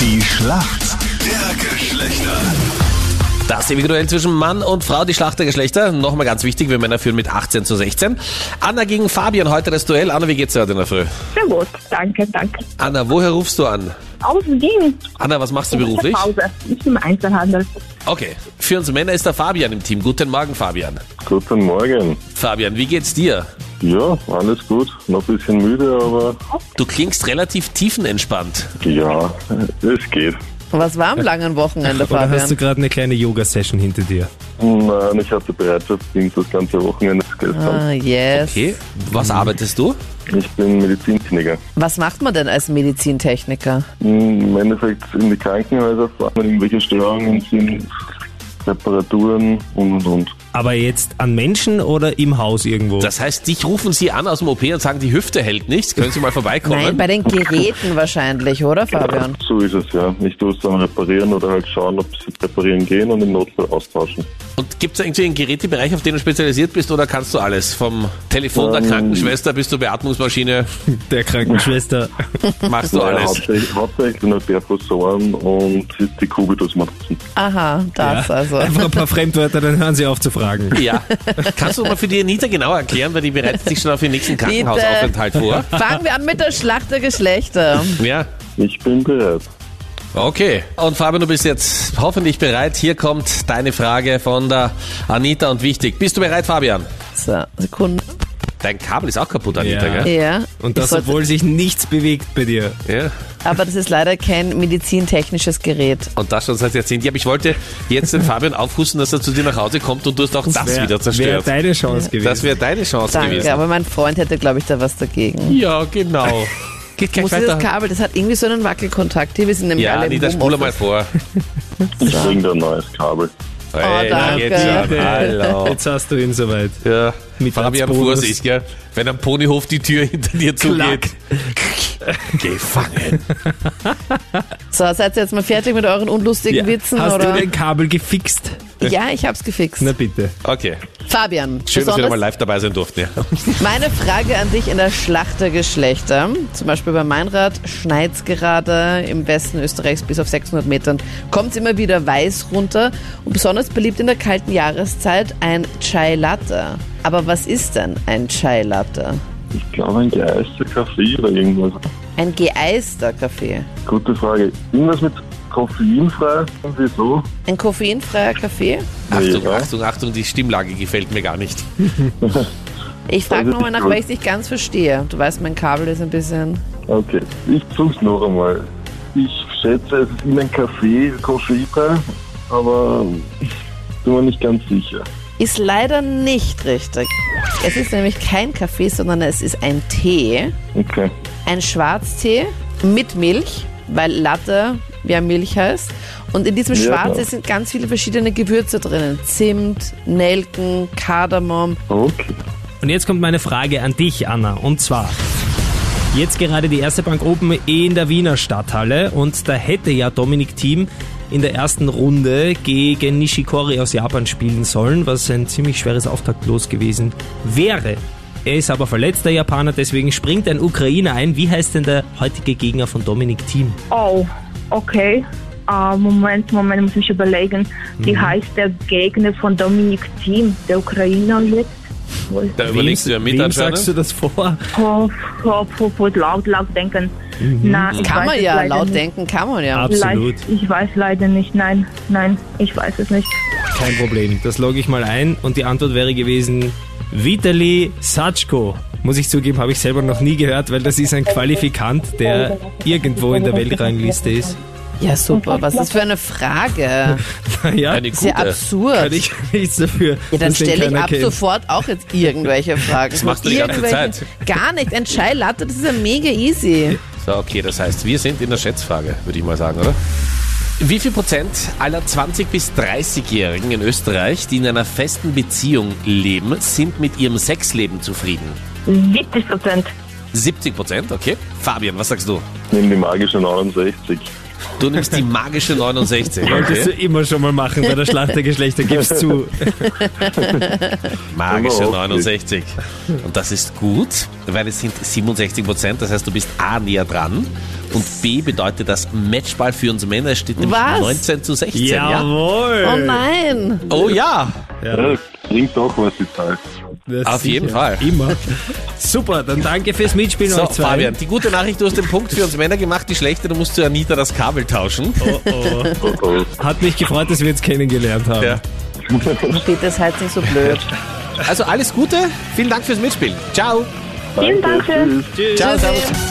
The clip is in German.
Die Schlacht der Geschlechter. Das individuell zwischen Mann und Frau, die Schlacht der Geschlechter. Nochmal ganz wichtig, wir Männer führen mit 18 zu 16. Anna gegen Fabian, heute das Duell. Anna, wie geht's dir heute in der Früh? Sehr gut, danke, danke. Anna, woher rufst du an? Aus Wien. Anna, was machst du beruflich? Pause. Ich bin im Einzelhandel. Okay, für uns Männer ist der Fabian im Team. Guten Morgen, Fabian. Guten Morgen. Fabian, wie geht's dir? Ja, alles gut. Noch ein bisschen müde, aber Du klingst relativ tiefenentspannt. ja, es geht. Was war am langen Wochenende, Oder hast du Fabian? gerade eine kleine Yoga-Session hinter dir? Nein, ich hatte Bereitschaftsdienst das ganze Wochenende gestern. Ah, yes. Okay, was arbeitest du? Ich bin Medizintechniker. Was macht man denn als Medizintechniker? Im Endeffekt in die Krankenhäuser fahren, wenn irgendwelche Störungen sind, Reparaturen und und und. Aber jetzt an Menschen oder im Haus irgendwo? Das heißt, dich rufen sie an aus dem OP und sagen, die Hüfte hält nicht. Können Sie mal vorbeikommen? Nein, bei den Geräten wahrscheinlich, oder, Fabian? So ist es ja. Ich tue es dann reparieren oder halt schauen, ob sie reparieren gehen und im Notfall austauschen. Und gibt es irgendwie einen Gerätebereich, auf den du spezialisiert bist oder kannst du alles? Vom Telefon der Ähm. Krankenschwester bis zur Beatmungsmaschine der Krankenschwester. machst du Ja, alles. hauptsächlich, hauptsächlich nur Perkussoren und die Kubitusmatrizen. Aha, das also. Einfach ein paar Fremdwörter, dann hören sie auf zu fragen. Ja. Kannst du mal für die Anita genau erklären, weil die bereitet sich schon auf den nächsten. Krankenhausaufenthalt vor? Fangen wir an mit der Schlacht der Geschlechter. Ja. Ich bin bereit. Okay. Und Fabian, du bist jetzt hoffentlich bereit. Hier kommt deine Frage von der Anita und wichtig. Bist du bereit, Fabian? So, Sekunde. Dein Kabel ist auch kaputt, Anita, Ja. gell? Ja. Und das, obwohl sich nichts bewegt bei dir. Ja. Aber das ist leider kein medizintechnisches Gerät. Und das schon seit Jahrzehnten. Ja, aber ich wollte jetzt den Fabian aufhusten, dass er zu dir nach Hause kommt und du hast auch das, wär- wieder Wäre zerstört. deine Chance gewesen. Das wäre deine Chance Danke, gewesen. aber mein Freund hätte, glaube ich, da was dagegen. Ja, genau. Geht gleich Muss dieses weiter. Kabel, das hat irgendwie so einen Wackelkontakt. Hier, wir sind nämlich Ja, alle im Anita, spule mal vor. Ich bringe da ein neues Kabel. Hey, na, danke. jetzt. Hallo. Jetzt hast du ihn soweit. Ja, Mit Fabian. Vorsicht, gell? Wenn am Ponyhof die Tür hinter dir zugeht. Gefangen. So, seid ihr jetzt mal fertig mit euren unlustigen Witzen? Hast oder? du dein Kabel gefixt? Ja, ich hab's gefixt. Na bitte. Okay. Fabian, Schön, dass wir nochmal live dabei sein durften. Ja. meine Frage an dich in der Schlacht der Geschlechter. Zum Beispiel bei Meinrad schneit's gerade im Westen Österreichs bis auf 600 Metern. Kommt's immer wieder weiß runter und besonders beliebt in der kalten Jahreszeit ein Chai Latte. Aber was ist denn ein Chai Latte? Ich glaube ein geeister Kaffee oder irgendwas. Ein geeister Kaffee. Gute Frage. Irgendwas mit koffeinfrei? Irgendwie so? Ein koffeinfreier Kaffee? Achtung, Ja. Achtung, Achtung, die Stimmlage gefällt mir gar nicht. Ich frage Also nochmal nach, weil ich dich ganz verstehe. Du weißt, mein Kabel ist ein bisschen... Okay, ich versuch's noch einmal. Ich schätze, es ist in ein Kaffee koffeinfrei, aber ich bin mir nicht ganz sicher. Ist leider nicht richtig. Es ist nämlich kein Kaffee, sondern es ist ein Tee. Okay. Ein Schwarztee mit Milch, weil Latte ja Milch heißt. Und in diesem Ja, klar. sind ganz viele verschiedene Gewürze drinnen. Zimt, Nelken, Kardamom. Okay. Und jetzt kommt meine Frage an dich, Anna. Und zwar, jetzt gerade die erste Bank Open in der Wiener Stadthalle und da hätte ja Dominik Thiem in der ersten Runde gegen Nishikori aus Japan spielen sollen, was ein ziemlich schweres Auftaktlos gewesen wäre. Er ist aber verletzt, der Japaner, deswegen springt ein Ukrainer ein. Wie heißt denn der heutige Gegner von Dominik Thiem? Oh, okay. Ah, Moment, Moment, muss ich überlegen. Wie Mhm. heißt der Gegner von Dominik Thiem, der Ukrainer jetzt? Wo ist- Da überlegst du ja mit wem sagst du das vor? Oh, oh, oh, laut, laut denken. Na, ich Kann weiß man ja, laut nicht. denken kann man ja. Absolut. Ich weiß leider nicht. Nein, nein, ich weiß es nicht. Kein Problem. Das logge ich mal ein und die Antwort wäre gewesen Vitali Satschko. Muss ich zugeben, habe ich selber noch nie gehört, weil das ist ein Qualifikant, der irgendwo in der Weltrangliste ist. Ja, super. Was ist das für eine Frage? Naja, Eine Sehr gute. absurd. kann ich nichts dafür. Ja, dann stelle ich ab kennt. sofort auch jetzt irgendwelche Fragen. Das machst du die ganze Zeit. Gar nicht. Ein Chai Latte, das ist ja mega easy. So, okay, das heißt, wir sind in der Schätzfrage, würde ich mal sagen, oder? Wie viel Prozent aller 20- bis 30-Jährigen in Österreich, die in einer festen Beziehung leben, sind mit ihrem Sexleben zufrieden? 70 Prozent. 70 Prozent, okay. Fabian, was sagst du? Nimm die magische 69. Du nimmst die magische 69. Wolltest du Okay. immer schon mal machen bei der Schlacht der Geschlechter, gibst zu. Magische Aber auch 69. Und das ist gut, weil es sind 67 Prozent. Das heißt, du bist A näher dran. Und B bedeutet das Matchball für uns Männer. Es steht nämlich Was? 19 zu 16. Ja? Jawohl! Oh nein! Oh ja. Ja, bringt doch was die Zeit. Das Auf jeden sicher. Fall. Immer. Super, dann danke fürs Mitspielen So, euch zwei. Fabian, die gute Nachricht, du hast den Punkt für uns Männer gemacht. Die schlechte, du musst zu Anita das Kabel tauschen. Oh, oh. Oh, oh. Hat mich gefreut, dass wir uns kennengelernt haben. Ja. Steht das halt nicht so blöd. Also alles Gute. Vielen Dank fürs Mitspielen. Ciao. Vielen Dank. Tschüss. Tschüss. Ciao, servus.